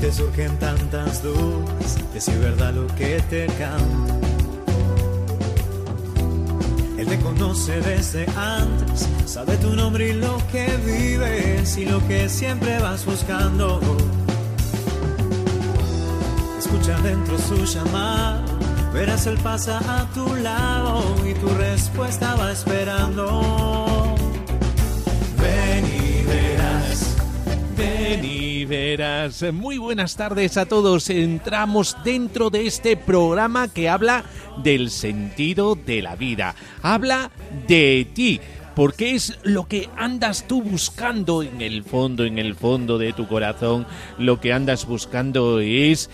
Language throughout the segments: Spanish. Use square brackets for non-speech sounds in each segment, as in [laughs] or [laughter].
te surgen tantas dudas de si es verdad lo que te canta. Él te conoce desde antes, sabe tu nombre y lo que vives y lo que siempre vas buscando. Escucha dentro su llamado, verás él pasa a tu lado y tu respuesta va esperando. Muy buenas tardes a todos. Entramos dentro de este programa que habla del sentido de la vida. Habla de ti. Porque es lo que andas tú buscando en el fondo, en el fondo de tu corazón. Lo que andas buscando es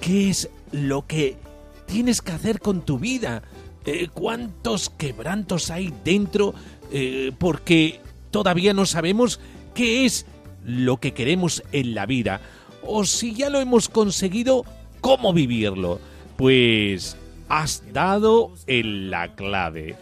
qué es lo que tienes que hacer con tu vida. Eh, ¿Cuántos quebrantos hay dentro? Eh, porque todavía no sabemos qué es lo que queremos en la vida. O si ya lo hemos conseguido, ¿cómo vivirlo? Pues has dado en la clave.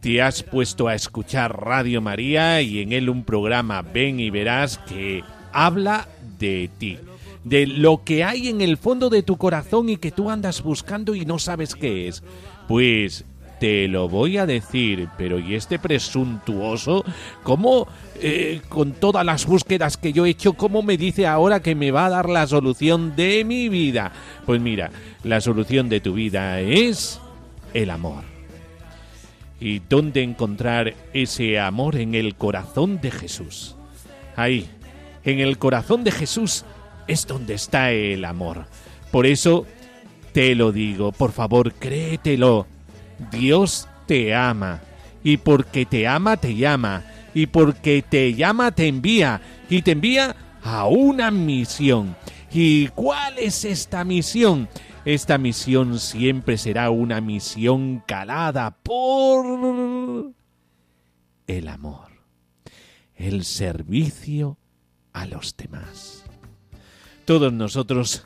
Te has puesto a escuchar Radio María y en él un programa Ven y verás que habla de ti, de lo que hay en el fondo de tu corazón y que tú andas buscando y no sabes qué es. Pues te lo voy a decir, pero ¿y este presuntuoso? ¿Cómo, eh, con todas las búsquedas que yo he hecho, cómo me dice ahora que me va a dar la solución de mi vida? Pues mira, la solución de tu vida es el amor. ¿Y dónde encontrar ese amor en el corazón de Jesús? Ahí, en el corazón de Jesús es donde está el amor. Por eso te lo digo, por favor, créetelo. Dios te ama. Y porque te ama, te llama. Y porque te llama, te envía. Y te envía a una misión. ¿Y cuál es esta misión? Esta misión siempre será una misión calada por el amor, el servicio a los demás. Todos nosotros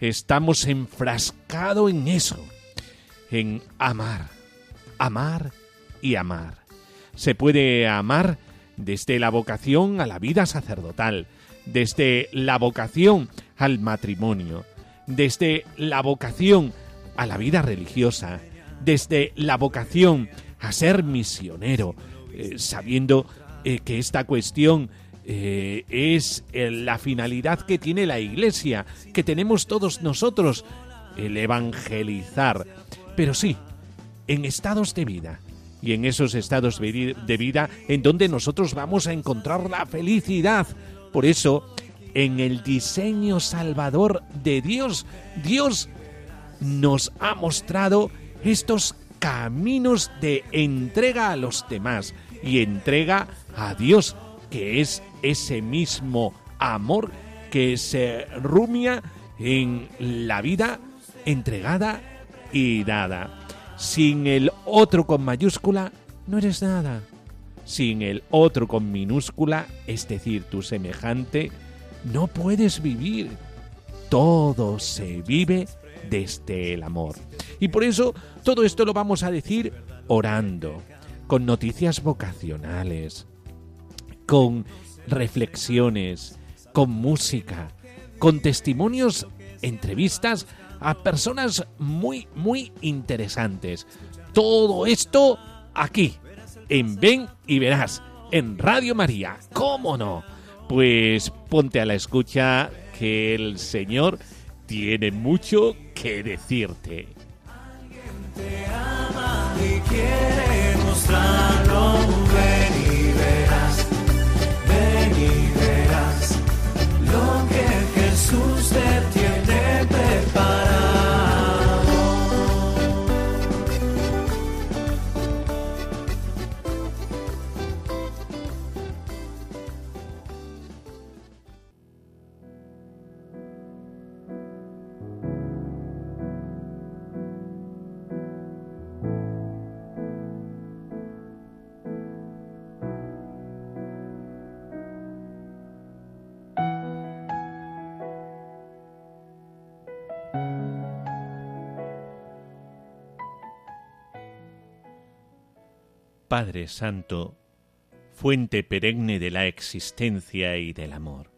estamos enfrascados en eso, en amar, amar y amar. Se puede amar desde la vocación a la vida sacerdotal, desde la vocación al matrimonio, desde la vocación a la vida religiosa, desde la vocación a ser misionero, eh, sabiendo eh, que esta cuestión eh, es la finalidad que tiene la Iglesia, que tenemos todos nosotros, el evangelizar. Pero sí, en estados de vida, y en esos estados de vida en donde nosotros vamos a encontrar la felicidad. Por eso, en el diseño salvador de Dios, Dios nos ha mostrado estos caminos de entrega a los demás y entrega a Dios, que es ese mismo amor que se rumia en la vida entregada y dada. Sin el otro con mayúscula, no eres nada. Sin el otro con minúscula, es decir, tu semejante, no puedes vivir. Todo se vive desde el amor. Y por eso todo esto lo vamos a decir orando, con noticias vocacionales, con reflexiones, con música, con testimonios, entrevistas a personas muy, muy interesantes. Todo esto aquí, en Ven y Verás, en Radio María. ¿Cómo no? Pues ponte a la escucha que el Señor tiene mucho que decirte. Te ama y quiere Padre Santo, fuente perenne de la existencia y del amor,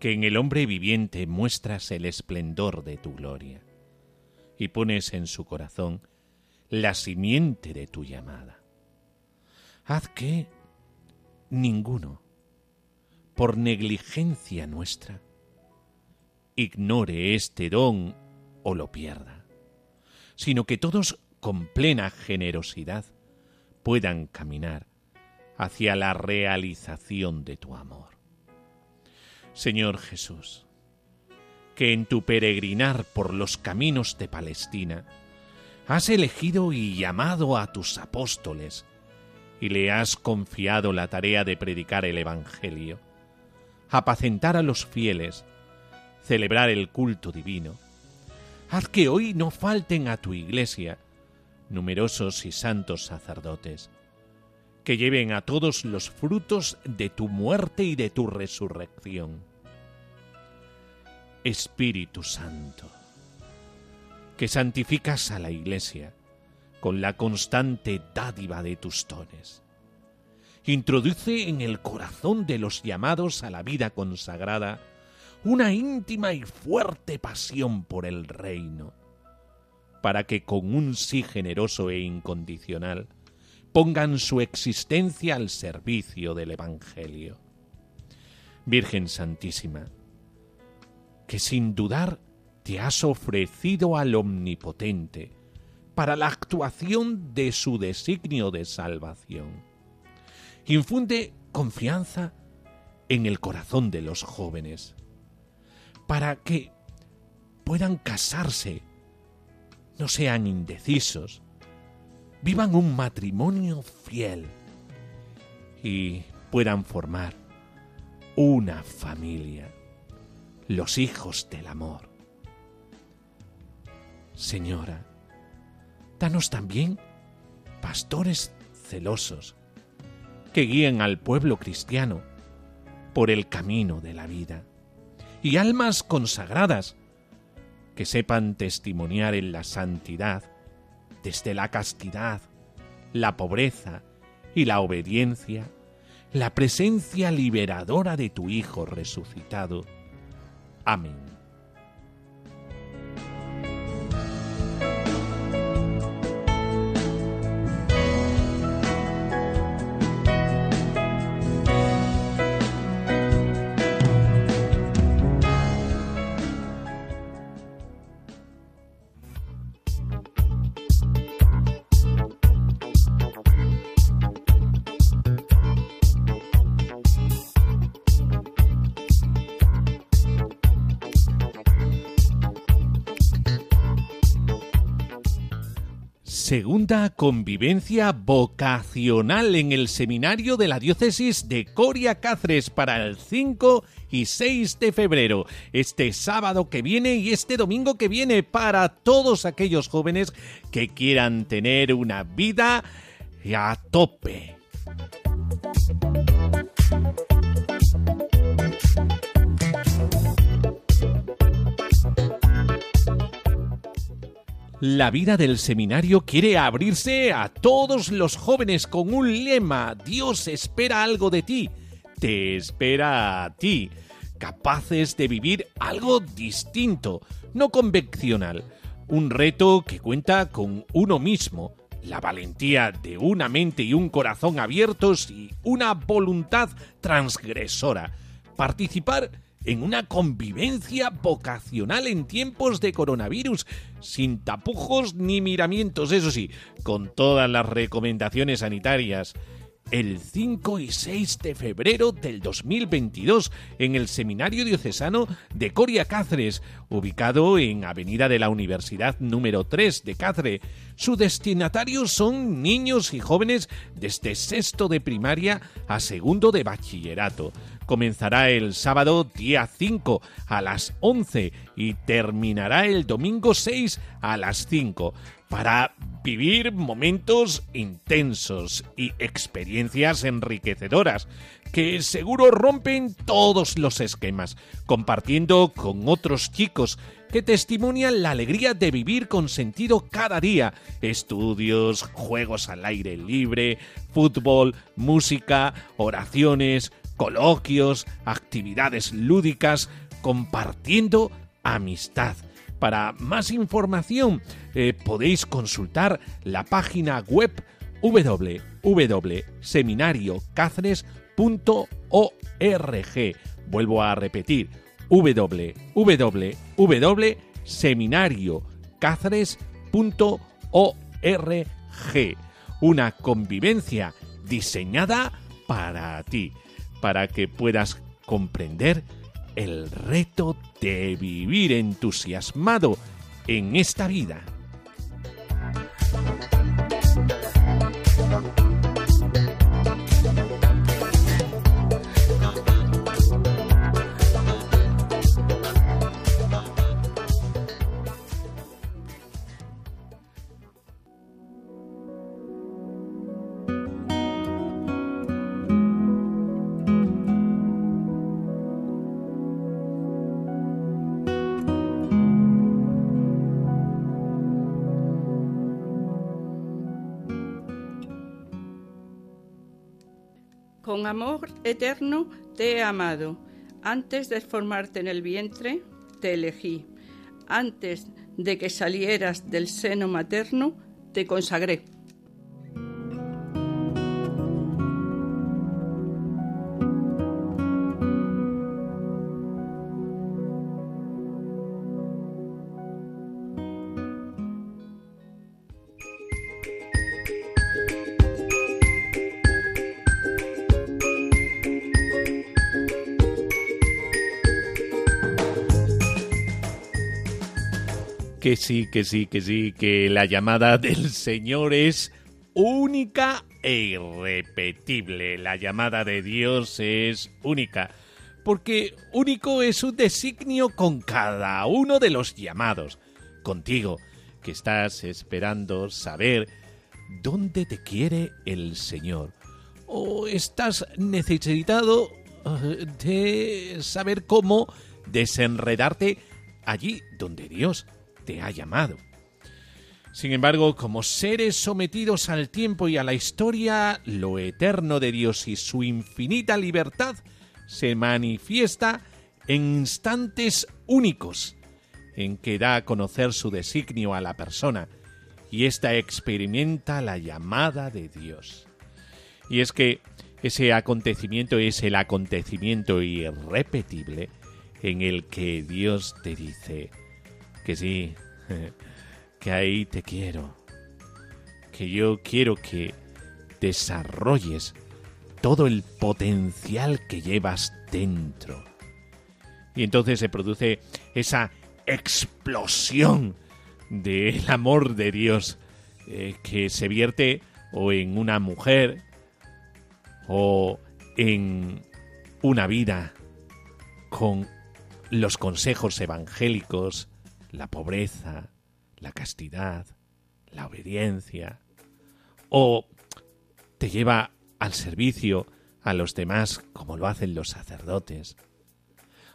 que en el hombre viviente muestras el esplendor de tu gloria y pones en su corazón la simiente de tu llamada. Haz que ninguno, por negligencia nuestra, ignore este don o lo pierda, sino que todos con plena generosidad puedan caminar hacia la realización de tu amor. Señor Jesús, que en tu peregrinar por los caminos de Palestina has elegido y llamado a tus apóstoles y le has confiado la tarea de predicar el Evangelio, apacentar a los fieles, celebrar el culto divino. Haz que hoy no falten a tu iglesia numerosos y santos sacerdotes, que lleven a todos los frutos de tu muerte y de tu resurrección. Espíritu Santo, que santificas a la Iglesia con la constante dádiva de tus dones. Introduce en el corazón de los llamados a la vida consagrada una íntima y fuerte pasión por el reino para que con un sí generoso e incondicional pongan su existencia al servicio del Evangelio. Virgen Santísima, que sin dudar te has ofrecido al Omnipotente para la actuación de su designio de salvación. Infunde confianza en el corazón de los jóvenes, para que puedan casarse no sean indecisos, vivan un matrimonio fiel y puedan formar una familia, los hijos del amor. Señora, danos también pastores celosos que guíen al pueblo cristiano por el camino de la vida y almas consagradas que sepan testimoniar en la santidad, desde la castidad, la pobreza y la obediencia, la presencia liberadora de tu Hijo resucitado. Amén. Convivencia vocacional en el seminario de la diócesis de Coria Cáceres para el 5 y 6 de febrero, este sábado que viene y este domingo que viene para todos aquellos jóvenes que quieran tener una vida a tope. La vida del seminario quiere abrirse a todos los jóvenes con un lema, Dios espera algo de ti, te espera a ti, capaces de vivir algo distinto, no convencional, un reto que cuenta con uno mismo, la valentía de una mente y un corazón abiertos y una voluntad transgresora. Participar en una convivencia vocacional en tiempos de coronavirus, sin tapujos ni miramientos, eso sí, con todas las recomendaciones sanitarias el 5 y 6 de febrero del 2022 en el Seminario Diocesano de Coria Cáceres, ubicado en Avenida de la Universidad número 3 de Cáceres. Su destinatario son niños y jóvenes desde sexto de primaria a segundo de bachillerato. Comenzará el sábado día 5 a las 11 y terminará el domingo 6 a las 5 para vivir momentos intensos y experiencias enriquecedoras que seguro rompen todos los esquemas, compartiendo con otros chicos que testimonian la alegría de vivir con sentido cada día. Estudios, juegos al aire libre, fútbol, música, oraciones, coloquios, actividades lúdicas, compartiendo amistad. Para más información eh, podéis consultar la página web www.seminariocáceres.org. Vuelvo a repetir, www.seminariocáceres.org. Una convivencia diseñada para ti, para que puedas comprender el reto de vivir entusiasmado en esta vida. Eterno te he amado. Antes de formarte en el vientre, te elegí. Antes de que salieras del seno materno, te consagré. Sí, que sí, que sí, que la llamada del Señor es única e irrepetible. La llamada de Dios es única, porque único es un designio con cada uno de los llamados. Contigo, que estás esperando saber dónde te quiere el Señor. O estás necesitado eh, de saber cómo desenredarte allí donde Dios te ha llamado. Sin embargo, como seres sometidos al tiempo y a la historia, lo eterno de Dios y su infinita libertad se manifiesta en instantes únicos, en que da a conocer su designio a la persona, y ésta experimenta la llamada de Dios. Y es que ese acontecimiento es el acontecimiento irrepetible en el que Dios te dice, que sí, [laughs] que ahí te quiero, que yo quiero que desarrolles todo el potencial que llevas dentro. Y entonces se produce esa explosión del amor de Dios eh, que se vierte o en una mujer o en una vida con los consejos evangélicos la pobreza, la castidad, la obediencia, o te lleva al servicio a los demás como lo hacen los sacerdotes,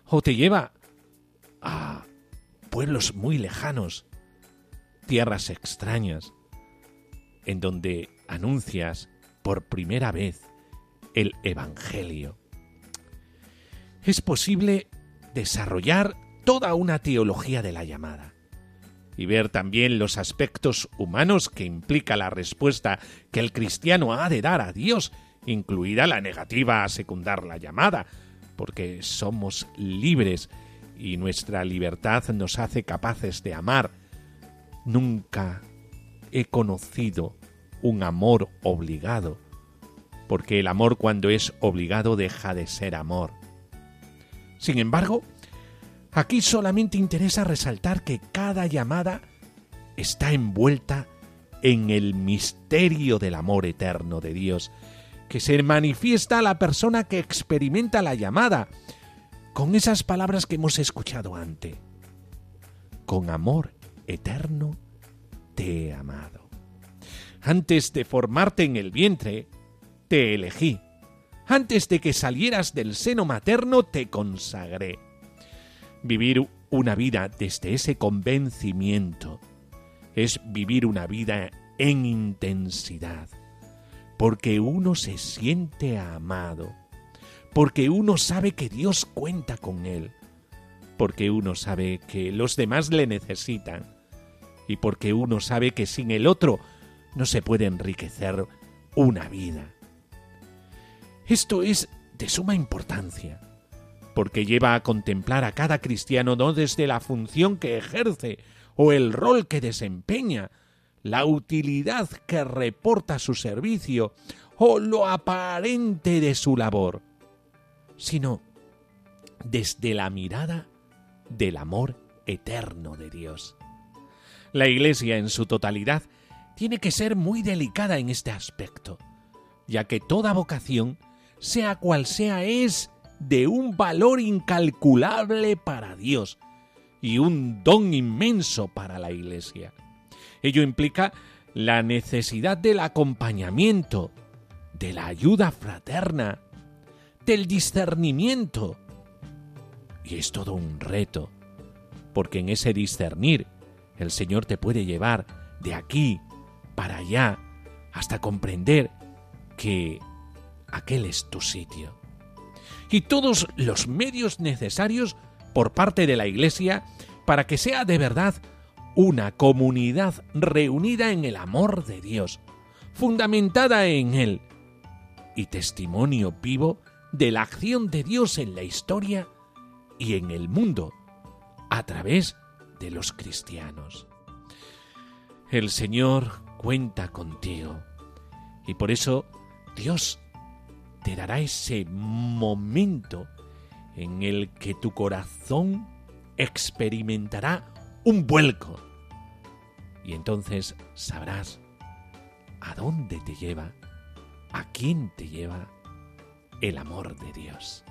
o te lleva a pueblos muy lejanos, tierras extrañas, en donde anuncias por primera vez el Evangelio. Es posible desarrollar toda una teología de la llamada y ver también los aspectos humanos que implica la respuesta que el cristiano ha de dar a Dios, incluida la negativa a secundar la llamada, porque somos libres y nuestra libertad nos hace capaces de amar. Nunca he conocido un amor obligado, porque el amor cuando es obligado deja de ser amor. Sin embargo, Aquí solamente interesa resaltar que cada llamada está envuelta en el misterio del amor eterno de Dios, que se manifiesta a la persona que experimenta la llamada, con esas palabras que hemos escuchado antes. Con amor eterno te he amado. Antes de formarte en el vientre, te elegí. Antes de que salieras del seno materno te consagré. Vivir una vida desde ese convencimiento. Es vivir una vida en intensidad, porque uno se siente amado, porque uno sabe que Dios cuenta con él, porque uno sabe que los demás le necesitan. Y porque uno sabe que sin el otro no se puede enriquecer una vida. Esto es de suma importancia, porque lleva a contemplar a cada cristiano no desde la función que ejerce o el rol que desempeña, la utilidad que reporta su servicio o lo aparente de su labor, sino desde la mirada del amor eterno de Dios. La Iglesia en su totalidad tiene que ser muy delicada en este aspecto, ya que toda vocación, sea cual sea, es de un valor incalculable para Dios y un don inmenso para la Iglesia. Ello implica la necesidad del acompañamiento, de la ayuda fraterna, del discernimiento. Y es todo un reto, porque en ese discernir el Señor te puede llevar de aquí para allá hasta comprender que aquel es tu sitio. Y todos los medios necesarios por parte de la Iglesia para que sea de verdad una comunidad reunida en el amor de Dios, fundamentada en Él, y testimonio vivo de la acción de Dios en la historia y en el mundo, a través de los cristianos. El Señor cuenta contigo, y por eso Dios te dará ese momento en el que tu corazón experimentará un vuelco. Y entonces sabrás a dónde te lleva, a quién te lleva el amor de Dios.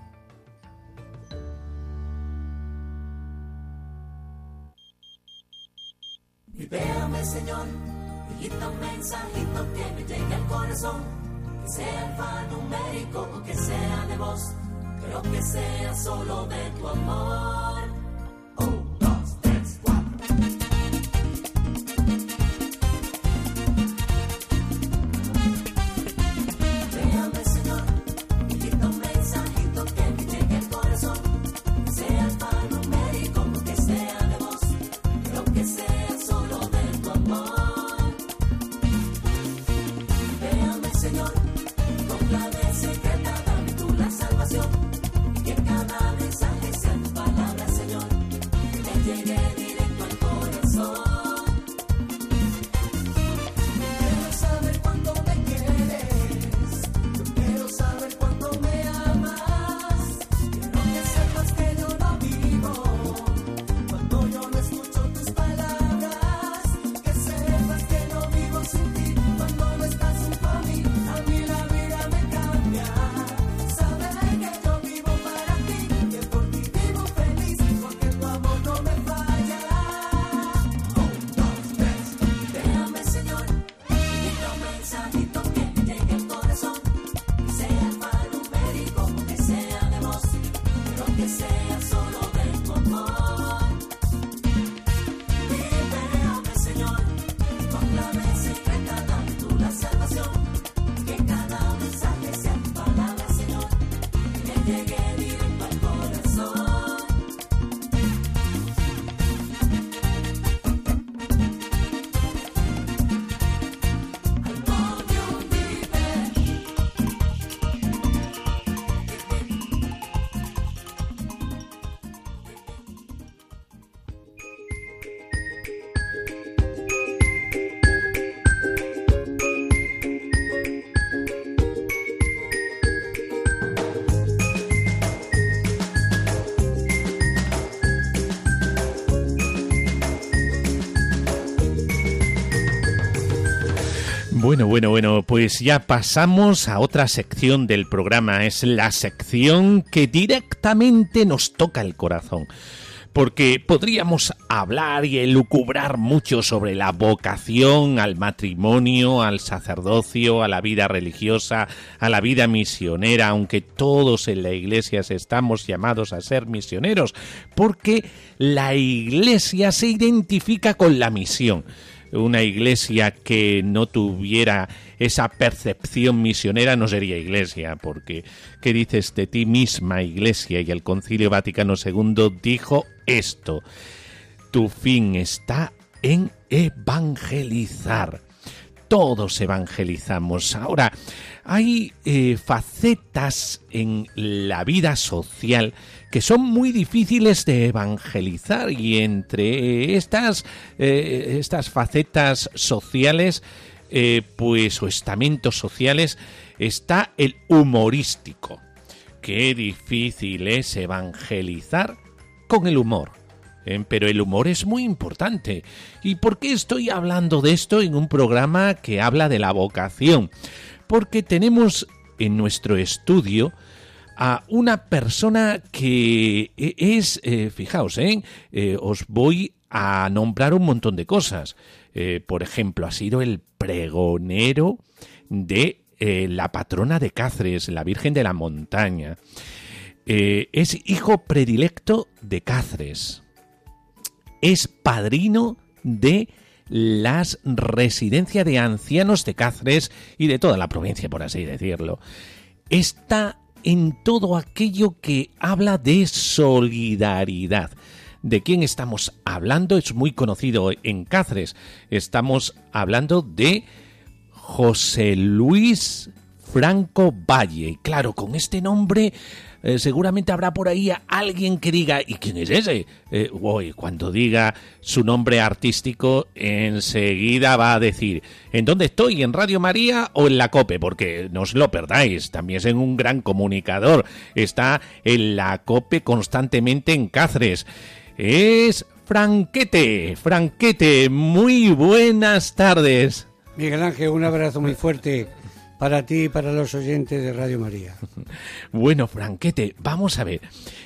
Véame, Señor, mensajito que me llegue al corazón, sea alfanumérico o que sea de voz, pero que sea solo de tu amor. Bueno, bueno, pues ya pasamos a otra sección del programa. Es la sección que directamente nos toca el corazón. porque podríamos hablar y elucubrar mucho sobre la vocación al matrimonio, al sacerdocio, a la vida religiosa, a la vida misionera, aunque todos en la iglesia estamos llamados a ser misioneros, porque la iglesia se identifica con la misión una iglesia que no tuviera esa percepción misionera no sería iglesia, porque ¿qué dices de ti misma, iglesia? Y el Concilio Vaticano II dijo esto, tu fin está en evangelizar. Todos evangelizamos. Ahora, hay eh, facetas en la vida social que son muy difíciles de evangelizar y entre estas, eh, estas facetas sociales, eh, pues o estamentos sociales, está el humorístico. Qué difícil es evangelizar con el humor. Pero el humor es muy importante. ¿Y por qué estoy hablando de esto en un programa que habla de la vocación? Porque tenemos en nuestro estudio a una persona que e, es, eh, fijaos, ¿eh? ¿eh? os voy a nombrar un montón de cosas. Por ejemplo, ha sido el pregonero de la patrona de Cáceres, la Virgen de la Montaña. es hijo predilecto de Cáceres. Es padrino de las residencias de ancianos de Cáceres y de toda la provincia, por así decirlo. Está en todo aquello que habla de solidaridad. ¿De quién estamos hablando? Es muy conocido en Cáceres. Estamos hablando de José Luis Franco Valle. Claro, con este nombre eh, seguramente habrá por ahí alguien que diga, ¿y quién es ese? Eh, cuando diga su nombre artístico, enseguida va a decir, ¿en dónde estoy? ¿En Radio María o en la COPE? Porque no os lo perdáis, también es un gran comunicador. Está en la COPE constantemente en Cáceres. Es Franquete, Franquete, muy buenas tardes. Miguel Ángel, un abrazo muy fuerte para ti y para los oyentes de Radio María. [laughs] Bueno, Franquete, vamos a ver.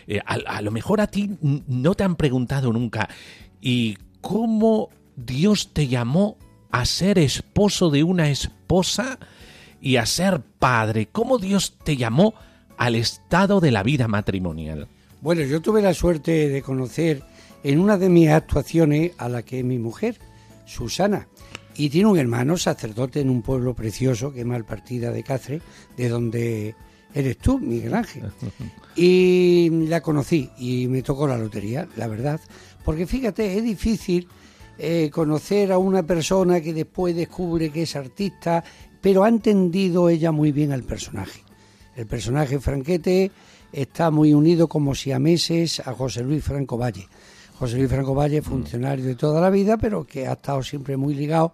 Eh, a, lo mejor a ti no te han preguntado nunca, ¿y cómo Dios te llamó a ser esposo de una esposa y a ser padre? ¿Cómo Dios te llamó al estado de la vida matrimonial? Bueno, yo tuve la suerte de conocer en una de mis actuaciones a la que mi mujer, Susana, y tiene un hermano sacerdote en un pueblo precioso que es Malpartida de Cáceres, de donde eres tú, Miguel Ángel. [laughs] Y la conocí y me tocó la lotería, la verdad. Porque fíjate, es difícil eh, conocer a una persona que después descubre que es artista, pero ha entendido ella muy bien al personaje. El personaje Franquete está muy unido como si a meses a José Luis Franco Valle. José Luis Franco Valle, funcionario de toda la vida, pero que ha estado siempre muy ligado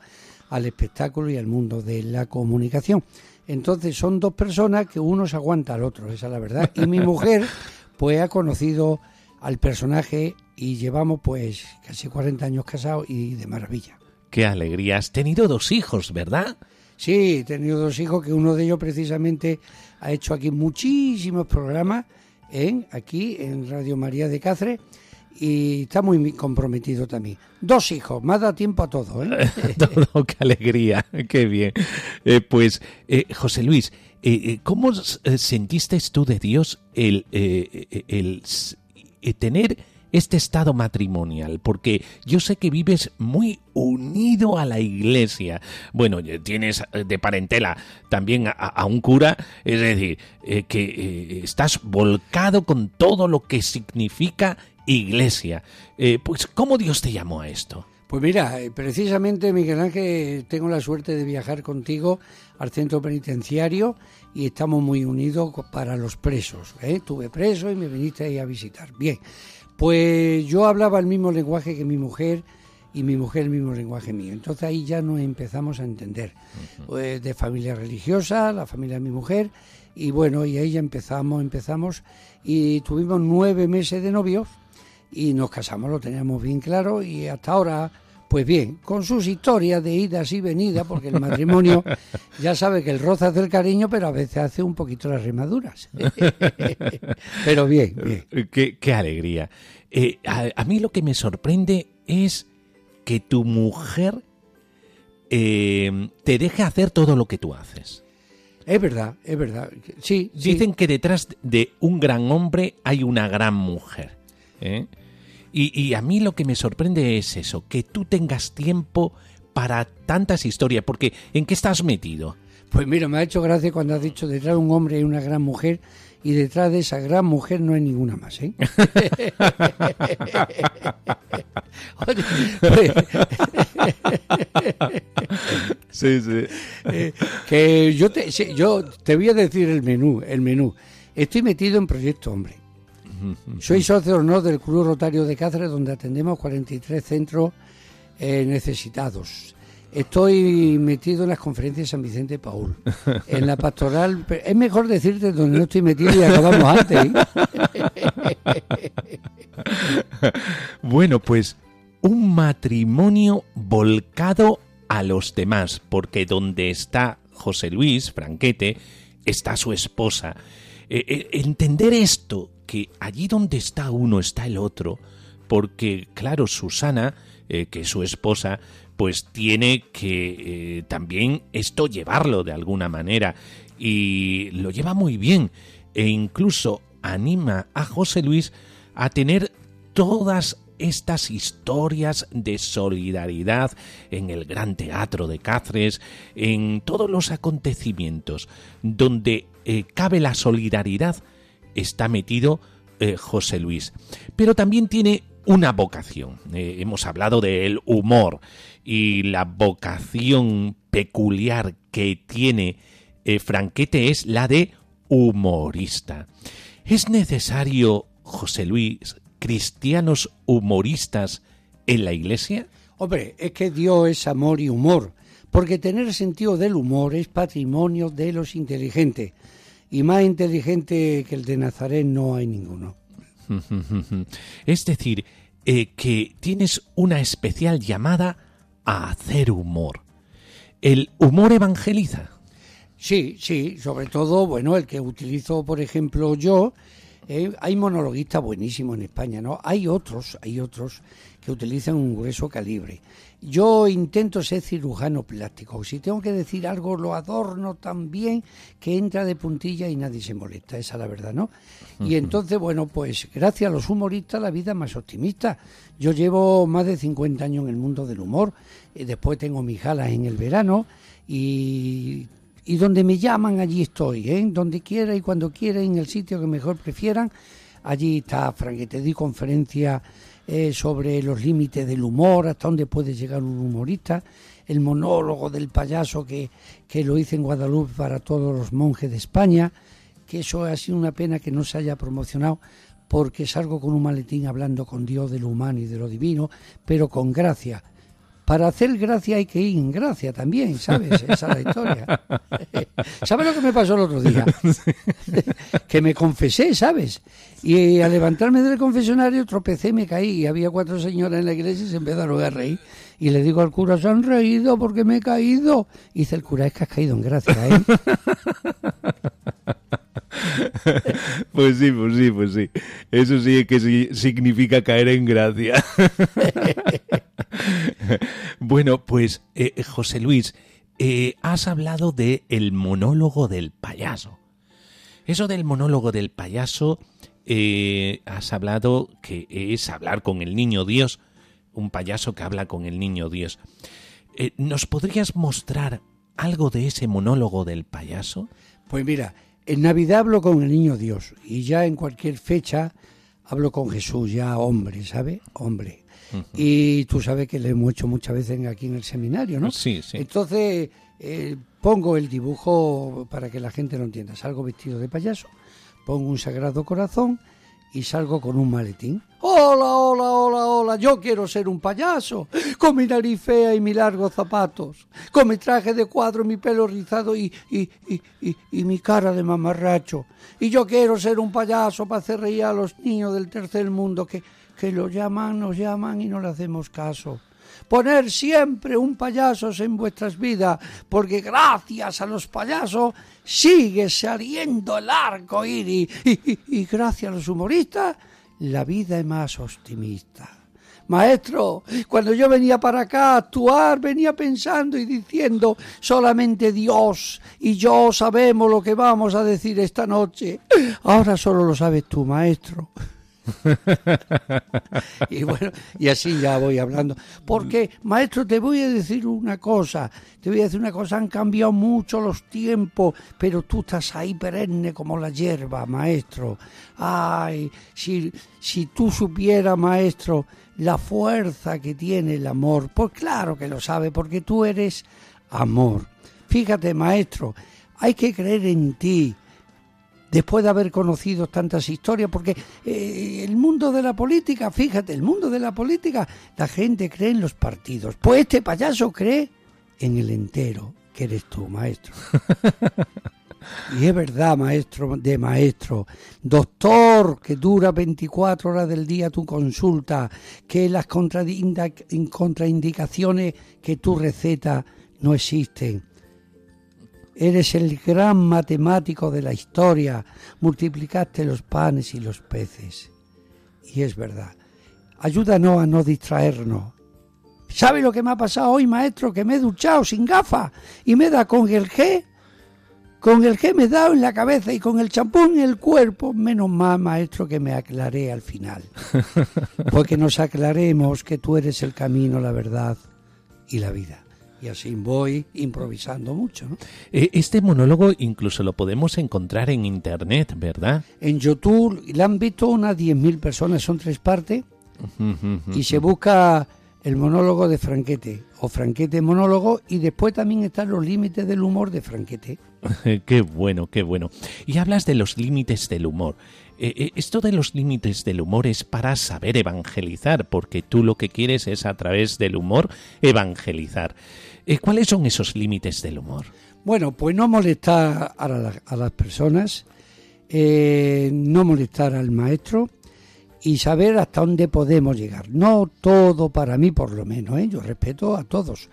al espectáculo y al mundo de la comunicación. Entonces son dos personas que uno se aguanta al otro, esa es la verdad. Y mi mujer, [laughs] pues ha conocido al personaje y llevamos pues casi 40 años casados y de maravilla. Qué alegría. Has tenido dos hijos, ¿verdad? Sí, he tenido dos hijos que uno de ellos precisamente ha hecho aquí muchísimos programas en aquí en Radio María de Cáceres y está muy comprometido también. Dos hijos, más da tiempo a todo. ¿eh? [laughs] todo, qué alegría, qué bien. Eh, pues, eh, José Luis, eh, ¿cómo sentiste tú de Dios el, el tener este estado matrimonial? Porque yo sé que vives muy unido a la iglesia. Bueno, tienes de parentela también a, un cura, es decir, que estás volcado con todo lo que significa iglesia. Eh, pues, ¿cómo Dios te llamó a esto? Pues mira, eh, precisamente Miguel Ángel, tengo la suerte de viajar contigo al centro penitenciario y estamos muy unidos para los presos. ¿eh? Tuve preso y me viniste ahí a visitar. Bien, pues yo hablaba el mismo lenguaje que mi mujer y mi mujer el mismo lenguaje mío. Entonces ahí ya nos empezamos a entender. pues, de familia religiosa, la familia de mi mujer, y bueno, y ahí ya empezamos, empezamos, y tuvimos nueve meses de novios y nos casamos, lo teníamos bien claro y hasta ahora Pues bien, con sus historias de idas y venidas, porque el matrimonio [laughs] ya sabe que el roce hace el cariño, pero a veces hace un poquito las remaduras. [laughs] pero bien, bien. Qué, alegría. Eh, a, mí lo que me sorprende es que tu mujer eh, te deje hacer todo lo que tú haces. Es verdad, es verdad. Sí, Dicen que detrás de un gran hombre hay una gran mujer. ¿Eh? Y, a mí lo que me sorprende es eso, que tú tengas tiempo para tantas historias, porque ¿en qué estás metido? Pues mira, me ha hecho gracia cuando has dicho detrás de un hombre hay una gran mujer y detrás de esa gran mujer no hay ninguna más, ¿eh? [laughs] sí, sí. Eh, que yo te, yo te voy a decir el menú, el menú. Estoy metido en Proyecto Hombre. Soy socio de honor del Club Rotario de Cáceres, donde atendemos 43 centros eh, necesitados. Estoy metido en las conferencias de San Vicente Paul, [laughs] en la pastoral. Es mejor decirte donde no estoy metido y acabamos antes. ¿eh? [laughs] bueno, pues un matrimonio volcado a los demás, porque donde está José Luis Franquete está su esposa. Eh, entender esto, que allí donde está uno está el otro, porque claro, Susana, eh, que es su esposa, pues tiene que eh, también esto llevarlo de alguna manera y lo lleva muy bien e incluso anima a José Luis a tener todas estas historias de solidaridad en el Gran Teatro de Cáceres, en todos los acontecimientos donde eh, cabe la solidaridad, está metido eh, José Luis. Pero también tiene una vocación. Eh, hemos hablado del humor y la vocación peculiar que tiene eh, Franquete es la de humorista. ¿Es necesario, José Luis, cristianos humoristas en la iglesia? Hombre, es que Dios es amor y humor, porque tener sentido del humor es patrimonio de los inteligentes y más inteligente que el de Nazaret no hay ninguno. [laughs] Es decir, eh, que tienes una especial llamada a hacer humor. ¿El humor evangeliza? Sí, sí, sobre todo, bueno, el que utilizo, por ejemplo, yo, eh, hay monologuistas buenísimos en España, ¿no? Hay otros, hay otros que utilizan un grueso calibre. Yo intento ser cirujano plástico. Si tengo que decir algo, lo adorno tan bien que entra de puntilla y nadie se molesta. Esa es la verdad, ¿no? Y entonces, bueno, pues gracias a los humoristas la vida es más optimista. Yo llevo más de 50 años en el mundo del humor. Y después tengo mis galas en el verano y y donde me llaman, allí estoy, ¿eh? donde quiera y cuando quiera, en el sitio que mejor prefieran. Allí está Frank, te di conferencia eh, sobre los límites del humor, hasta dónde puede llegar un humorista, el monólogo del payaso que, que lo hice en Guadalupe para todos los monjes de España, que eso ha sido una pena que no se haya promocionado porque salgo con un maletín hablando con Dios de lo humano y de lo divino, pero con gracia para hacer gracia hay que ir en gracia también, ¿sabes? [laughs] Esa es la historia. [laughs] ¿Sabes lo que me pasó el otro día? [laughs] que me confesé, ¿sabes? Y al levantarme del confesionario tropecé, me caí y había cuatro señoras en la iglesia y se empezaron a reír. Y le digo al cura, se han reído porque me he caído. Y dice el cura, es que has caído en gracia, ¿eh? [laughs] Pues sí, pues sí, pues sí. Eso sí que significa caer en gracia. [laughs] bueno, pues eh, José Luis, eh, has hablado de el monólogo del payaso. Eso del monólogo del payaso, eh, has hablado que es hablar con el niño Dios, un payaso que habla con el niño Dios. ¿Nos podrías mostrar algo de ese monólogo del payaso? Pues mira, en Navidad hablo con el niño Dios y ya en cualquier fecha hablo con Jesús, ya hombre, ¿sabe? Hombre. Y tú sabes que le hemos hecho muchas veces aquí en el seminario, ¿no? Sí, sí. Entonces eh, pongo el dibujo para que la gente lo entienda. Salgo vestido de payaso, pongo un sagrado corazón y salgo con un maletín. Hola, hola, hola, hola, yo quiero ser un payaso, con mi nariz fea y mis largos zapatos, con mi traje de cuadro, mi pelo rizado y, y, y, y, mi cara de mamarracho. Y yo quiero ser un payaso para hacer reír a los niños del tercer mundo que, que lo llaman, nos llaman y no le hacemos caso. Poner siempre un payaso en vuestras vidas, porque gracias a los payasos sigue saliendo el arco iris y, y gracias a los humoristas la vida es más optimista. Maestro, cuando yo venía para acá a actuar, venía pensando y diciendo, solamente Dios y yo sabemos lo que vamos a decir esta noche. Ahora solo lo sabes tú, maestro. [laughs] y bueno, y así ya voy hablando. Porque, maestro, te voy a decir una cosa, te voy a decir una cosa, han cambiado mucho los tiempos, pero tú estás ahí perenne como la hierba, maestro. Ay, si, si tú supieras, maestro, la fuerza que tiene el amor, pues claro que lo sabe, porque tú eres amor. Fíjate, maestro, hay que creer en ti después de haber conocido tantas historias, porque eh, el mundo de la política, fíjate, el mundo de la política, la gente cree en los partidos. Pues este payaso cree en el entero, que eres tú, maestro. [laughs] Y es verdad, maestro de maestro, doctor, que dura 24 horas del día tu consulta, que las contraindicaciones que tu receta no existen, Eres el gran matemático de la historia. Multiplicaste los panes y los peces. Y es verdad. Ayúdanos a no distraernos. ¿Sabe lo que me ha pasado hoy, maestro? Que me he duchado sin gafas y me da con el G. Con el G me he dado en la cabeza y con el champú en el cuerpo. Menos mal, maestro, que me aclaré al final. [laughs] Porque nos aclaremos que tú eres el camino, la verdad y la vida. Y así voy improvisando mucho. Eh, este monólogo incluso lo podemos encontrar en internet, ¿verdad? En YouTube la han visto unas 10.000 personas, son tres partes, y se busca el monólogo de Franquete, o Franquete monólogo, y después también están los límites del humor de Franquete. [laughs] qué bueno, qué bueno. Y hablas de los límites del humor. Eh, eh, esto de los límites del humor es para saber evangelizar, porque tú lo que quieres es a través del humor evangelizar. Eh, ¿Cuáles son esos límites del humor? Bueno, pues no molestar a, las personas, no molestar al maestro y saber hasta dónde podemos llegar. No todo para mí, por lo menos, yo respeto a todos.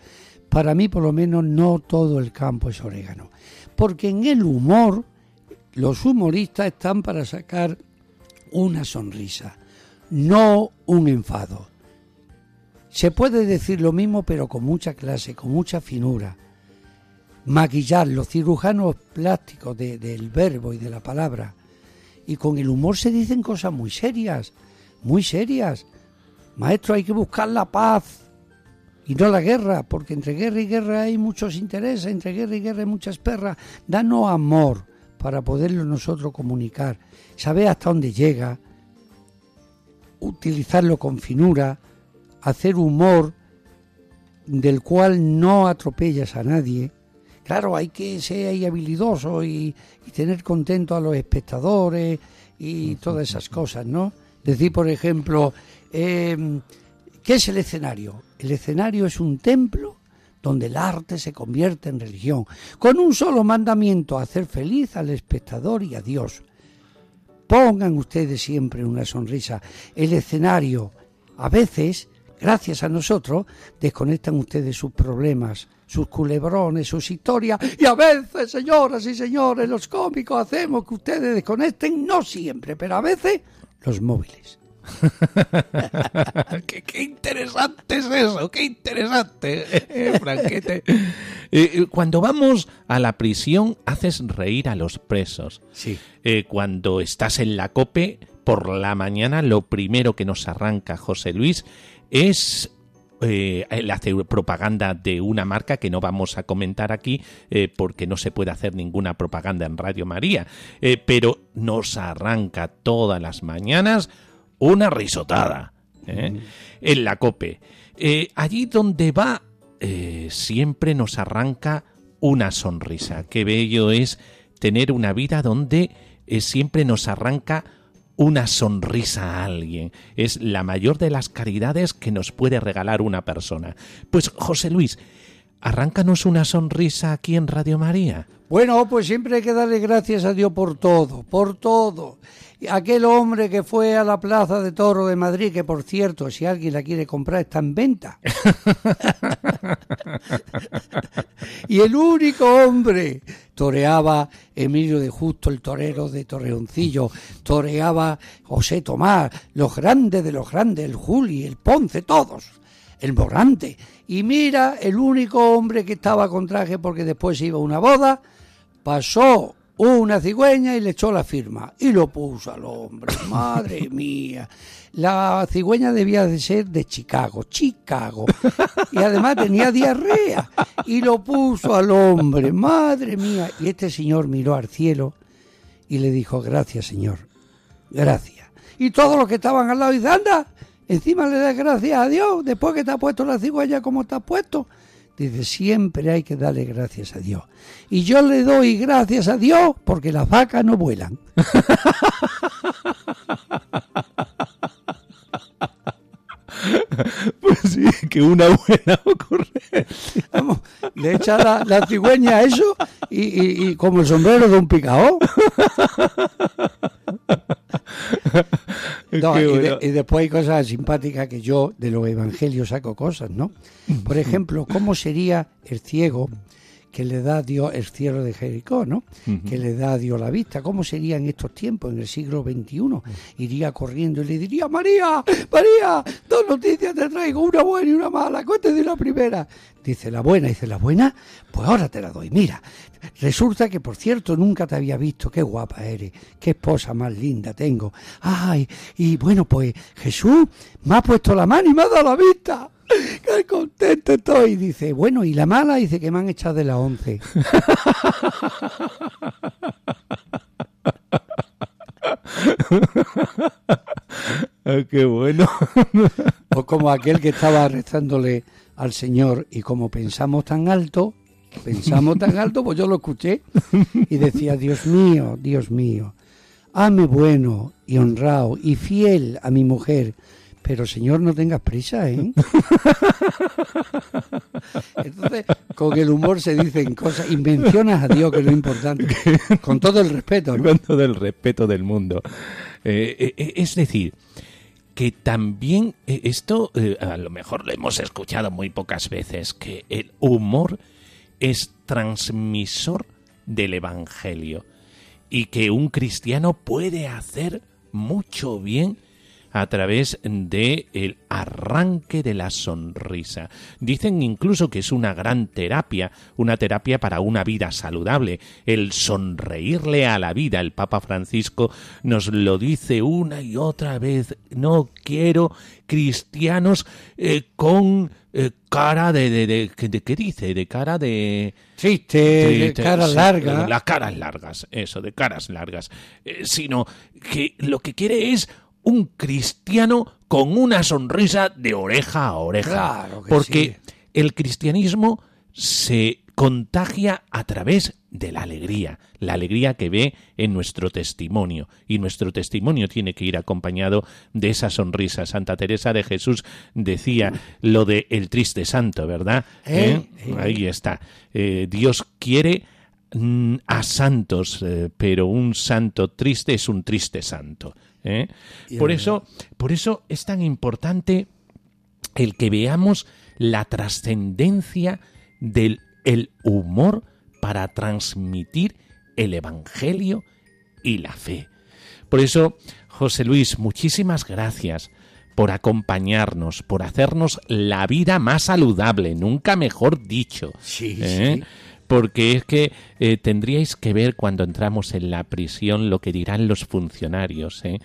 Para mí, por lo menos, no todo el campo es orégano. Porque en el humor, los humoristas están para sacar una sonrisa, no un enfado. Se puede decir lo mismo pero con mucha clase, con mucha finura. Maquillar los cirujanos plásticos del verbo y de la palabra. Y con el humor se dicen cosas muy serias, muy serias. Maestro, hay que buscar la paz y no la guerra, porque entre guerra y guerra hay muchos intereses, entre guerra y guerra hay muchas perras. Danos amor para poderlo nosotros comunicar, saber hasta dónde llega, utilizarlo con finura, hacer humor del cual no atropellas a nadie. Claro, hay que ser ahí habilidoso y, tener contento a los espectadores y todas esas cosas, ¿no? Decir, por ejemplo, em, ¿qué es el escenario? El escenario es un templo donde el arte se convierte en religión, con un solo mandamiento, hacer feliz al espectador y a Dios. Pongan ustedes siempre una sonrisa. El escenario a veces Gracias a nosotros desconectan ustedes sus problemas, sus culebrones, sus historias. Y a veces, señoras y señores, los cómicos hacemos que ustedes desconecten, no siempre, pero a veces los móviles. [laughs] qué, interesante es eso, qué interesante, [laughs] eh, Franquete. Eh, eh, cuando vamos a la prisión, haces reír a los presos. Sí. cuando estás en la COPE, por la mañana, lo primero que nos arranca José Luis es eh, hace propaganda de una marca que no vamos a comentar aquí eh, porque no se puede hacer ninguna propaganda en Radio María, eh, pero nos arranca todas las mañanas una risotada en la cope. allí donde va siempre nos arranca una sonrisa. Qué bello es tener una vida donde siempre nos arranca una sonrisa a alguien. Es la mayor de las caridades que nos puede regalar una persona. Pues José Luis, arráncanos una sonrisa aquí en Radio María. Bueno, pues siempre hay que darle gracias a Dios por todo, por todo. Aquel hombre que fue a la Plaza de Toro de Madrid, que por cierto, si alguien la quiere comprar, está en venta. [laughs] y el único hombre toreaba Emilio de Justo, el torero de Torreoncillo, toreaba José Tomás, los grandes de los grandes, el Juli, el Ponce, todos, el Morante. Y mira, el único hombre que estaba con traje porque después iba a una boda, pasó una cigüeña y le echó la firma y lo puso al hombre. [laughs] Madre mía. La cigüeña debía de ser de Chicago, Chicago. Y además tenía diarrea y lo puso al hombre. Madre mía. Y este señor miró al cielo y le dijo, gracias señor, gracias. Y todos los que estaban al lado dicen, anda, encima le das gracias a Dios después que te ha puesto la cigüeña como está puesto. Dice, siempre hay que darle gracias a Dios. Y yo le doy gracias a Dios porque las vacas no vuelan. [laughs] Pues sí, que una buena ocurrencia. Vamos, le echa la, la cigüeña a eso y, y- y como el sombrero de un picao. [laughs] No, y, de- y después hay cosas simpáticas que yo de los evangelios saco cosas, ¿no? Por ejemplo, ¿cómo sería el ciego que le da a Dios el cielo de Jericó, ¿no? Que le da a Dios la vista. ¿Cómo sería en estos tiempos, en el siglo XXI? Iría corriendo y le diría, María, María, dos noticias te traigo, una buena y una mala, cuéntame la primera. Dice la buena, dice la buena, pues ahora te la doy. Mira, resulta que por cierto nunca te había visto, qué guapa eres, qué esposa más linda tengo. Ay, y bueno, pues Jesús me ha puesto la mano y me ha dado la vista. Qué contento estoy. Dice, bueno, y la mala dice que me han echado de la once. [laughs] Ah, qué bueno. O como aquel que estaba rezándole al Señor y como pensamos tan alto, pensamos tan alto, pues yo lo escuché y decía, Dios mío, Dios mío, ame bueno y honrado y fiel a mi mujer, pero Señor no tengas prisa, ¿eh? [laughs] Entonces, con el humor se dicen cosas y mencionas a Dios, que es lo importante, con todo el respeto, ¿no? Con todo el respeto del mundo. Eh, eh, eh, es decir, que también eh, esto eh, a lo mejor lo hemos escuchado muy pocas veces, que el humor es transmisor del Evangelio y que un cristiano puede hacer mucho bien a través de el arranque de la sonrisa. Dicen incluso que es una gran terapia, una terapia para una vida saludable, el sonreírle a la vida. El Papa Francisco nos lo dice una y otra vez. No quiero cristianos eh, con eh, cara de, de, de- de- ¿qué dice? De cara de Triste, de Triste, cara sí, larga. Las caras largas, eso, de caras largas. Eh, sino que lo que quiere es un cristiano con una sonrisa de oreja a oreja. Claro que porque sí. el cristianismo se contagia a través de la alegría, la alegría que ve en nuestro testimonio. Y nuestro testimonio tiene que ir acompañado de esa sonrisa. Santa Teresa de Jesús decía lo de el triste santo, ¿verdad? Eh, ¿Eh? eh. Ahí está. Eh, Dios quiere mm, a santos, pero un santo triste es un triste santo. ¿Eh? Por eso, por eso es tan importante el que veamos la trascendencia del el humor para transmitir el evangelio y la fe. Por eso, José Luis, muchísimas gracias por acompañarnos, por hacernos la vida más saludable, nunca mejor dicho. Sí, ¿eh? sí. Porque es que eh, tendríais que ver cuando entramos en la prisión lo que dirán los funcionarios, ¿eh?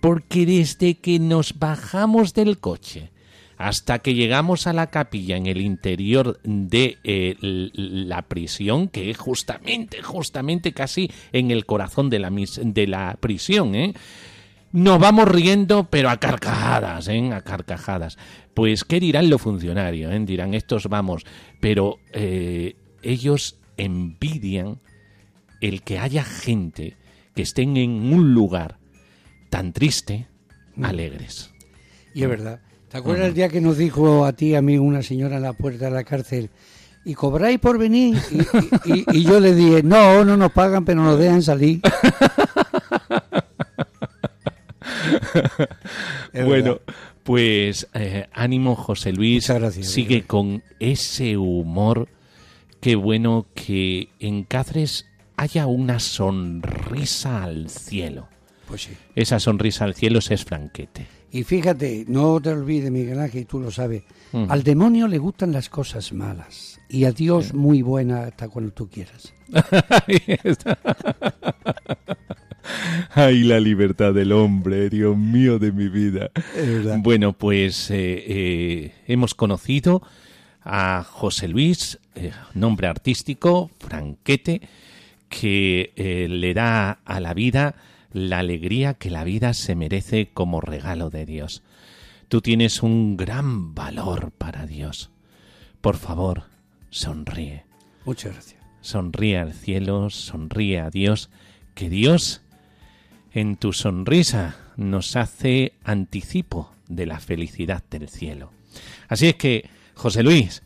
Porque desde que nos bajamos del coche hasta que llegamos a la capilla en el interior de eh, la prisión, que es justamente, justamente casi en el corazón de la, mis- de la prisión, ¿eh? Nos vamos riendo, pero a carcajadas, ¿eh? A carcajadas. Pues, ¿qué dirán los funcionarios? eh? Dirán, estos vamos. Pero eh, ellos envidian el que haya gente que estén en un lugar tan triste, alegres. Y es verdad. ¿Te acuerdas el día que nos dijo a ti y a mí una señora en la puerta de la cárcel? ¿y cobráis por venir? Y, y- y- y yo le dije, no, no nos pagan, pero nos dejan salir. [laughs] Bueno, pues eh, ánimo José Luis. Muchas gracias, Sigue con ese humor. Qué bueno que en Cáceres haya una sonrisa al cielo. Pues sí. Esa sonrisa al cielo es franquete. Y fíjate, no te olvides, Miguel Ángel, y tú lo sabes, al demonio le gustan las cosas malas y a Dios muy buena hasta cuando tú quieras. [laughs] Ahí está. Ay, la libertad del hombre, Dios mío de mi vida. Bueno, pues eh, eh, hemos conocido a José Luis, eh, nombre artístico, Franquete, que eh, le da a la vida la alegría que la vida se merece como regalo de Dios. Tú tienes un gran valor para Dios. Por favor, sonríe. Muchas gracias. Sonríe al cielo, sonríe a Dios, que Dios en tu sonrisa nos hace anticipo de la felicidad del cielo. Así es que, José Luis,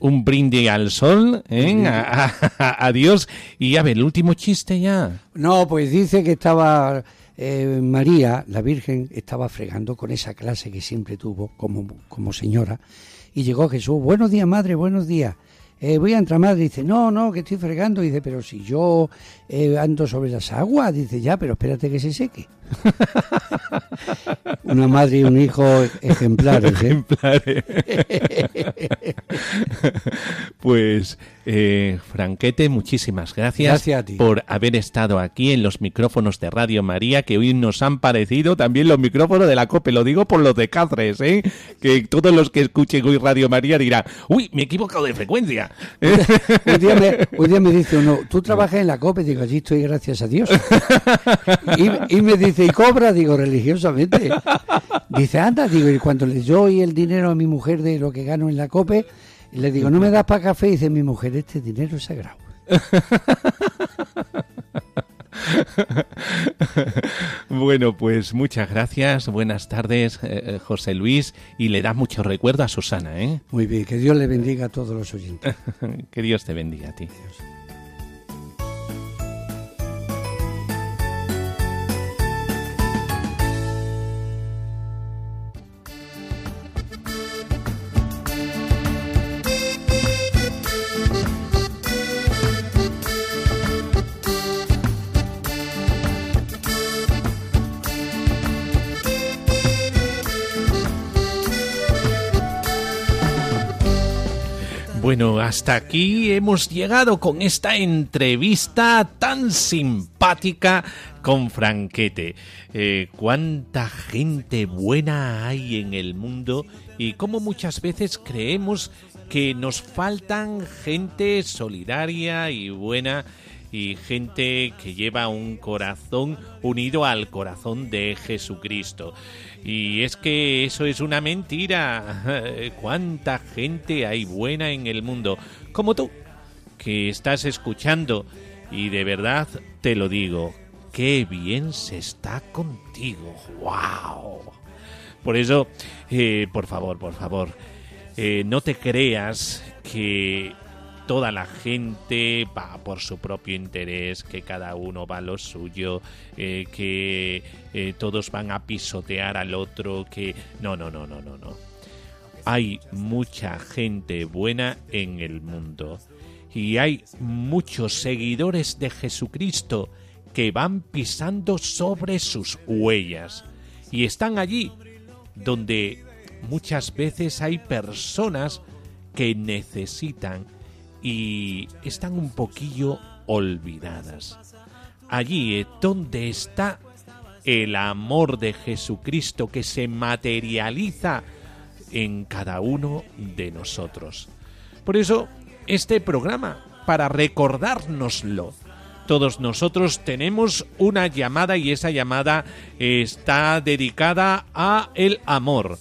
un brindis al sol, ¿eh? a, a- a Dios, y a ver, el último chiste ya. No, pues dice que estaba eh, María, la Virgen, estaba fregando con esa clase que siempre tuvo como, como señora. Y llegó Jesús, buenos días, madre, buenos días. Eh, voy a entrar, madre. Dice, no, no, que estoy fregando. Dice, pero si yo eh, ando sobre las aguas. Dice, ya, pero espérate que se seque. [laughs] Una madre y un hijo ejemplares, ¿eh? [laughs] Pues, eh, Franquete, muchísimas gracias, Gracias a ti. por haber estado aquí en los micrófonos de Radio María, que hoy nos han parecido también los micrófonos de la COPE. Lo digo por los de Cáceres, ¿eh? que todos los que escuchen hoy Radio María dirán, uy, me he equivocado de frecuencia. [laughs] un, día me, un día me dice uno, ¿tú trabajas en la COPE? Digo, allí estoy, gracias a Dios. Y, y me dice, ¿y cobra? Digo, religiosamente. Dice, anda, digo, y cuando le doy el dinero a mi mujer de lo que gano en la COPE, le digo, ¿no me das para café? Dice mi mujer, este dinero es sagrado. Bueno, pues muchas gracias, buenas tardes, eh, eh, José Luis, y le das mucho recuerdo a Susana, ¿eh? Muy bien, que Dios le bendiga a todos los oyentes. [laughs] que Dios te bendiga a ti. Bueno, hasta aquí hemos llegado con esta entrevista tan simpática con Franquete. Eh, cuánta gente buena hay en el mundo y cómo muchas veces creemos que nos faltan gente solidaria y buena y gente que lleva un corazón unido al corazón de Jesucristo. Y es que eso es una mentira. [laughs] ¿Cuánta gente hay buena en el mundo? Como tú, que estás escuchando. Y de verdad te lo digo, qué bien se está contigo. ¡Wow! Por eso, eh, por favor, por favor, eh, no te creas que toda la gente va por su propio interés, que cada uno va a lo suyo, eh, que eh, todos van a pisotear al otro, que... No, no, no, no, no, no. Hay mucha gente buena en el mundo y hay muchos seguidores de Jesucristo que van pisando sobre sus huellas y están allí donde muchas veces hay personas que necesitan y están un poquillo olvidadas. Allí es donde está el amor de Jesucristo que se materializa en cada uno de nosotros. Por eso, este programa, para recordárnoslo, todos nosotros tenemos una llamada y esa llamada está dedicada a el amor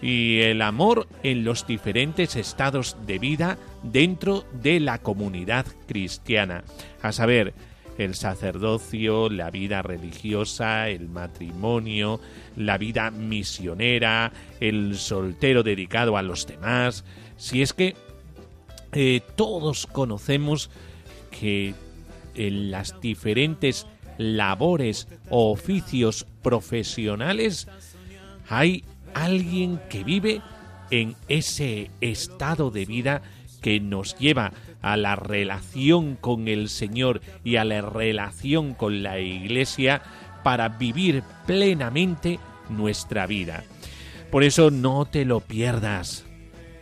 y el amor en los diferentes estados de vida dentro de la comunidad cristiana, a saber, el sacerdocio, la vida religiosa, el matrimonio, la vida misionera, el soltero dedicado a los demás, si es que eh, todos conocemos que en las diferentes labores o oficios profesionales hay alguien que vive en ese estado de vida que nos lleva a la relación con el Señor y a la relación con la Iglesia para vivir plenamente nuestra vida. Por eso no te lo pierdas.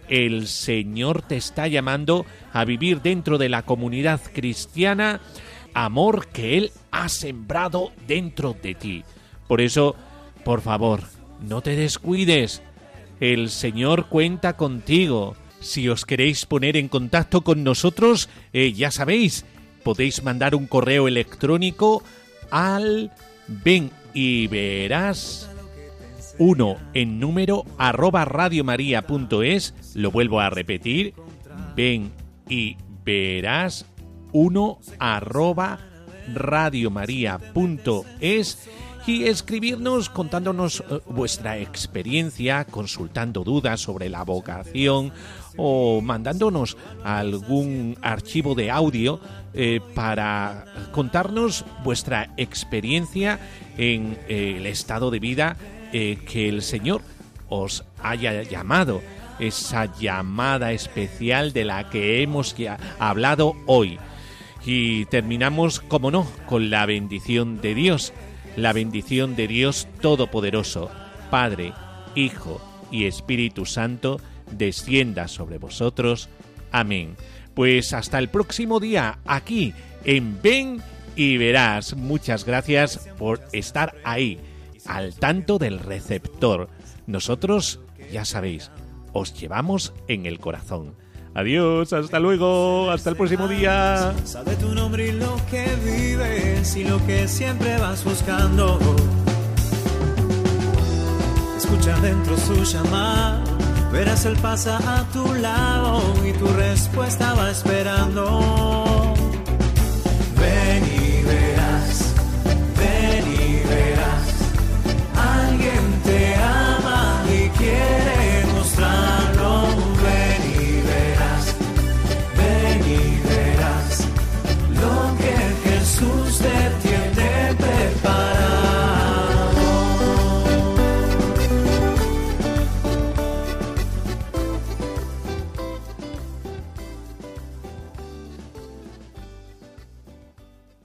El Señor te está llamando a vivir dentro de la comunidad cristiana amor que Él ha sembrado dentro de ti. Por eso, por favor, no te descuides. El Señor cuenta contigo. Si os queréis poner en contacto con nosotros, eh, ya sabéis, podéis mandar un correo electrónico al ven y verás uno en número arroba radiomaria.es. Lo vuelvo a repetir. Ven y verás uno arroba radiomaria.es y escribirnos contándonos eh, vuestra experiencia, consultando dudas sobre la vocación o mandándonos algún archivo de audio eh, para contarnos vuestra experiencia en eh, el estado de vida que el Señor os haya llamado, esa llamada especial de la que hemos hablado hoy. Y terminamos, como no, con la bendición de Dios la bendición de Dios Todopoderoso, Padre, Hijo y Espíritu Santo, descienda sobre vosotros. Amén. Pues hasta el próximo día, aquí en Ven y Verás. Muchas gracias por estar ahí, al tanto del receptor. Nosotros, ya sabéis, os llevamos en el corazón. Adiós, hasta luego, hasta el próximo día. Sabe tu nombre y lo que vives y lo que siempre vas buscando. Escucha dentro su llamada, verás él pasa a tu lado y tu respuesta va esperando.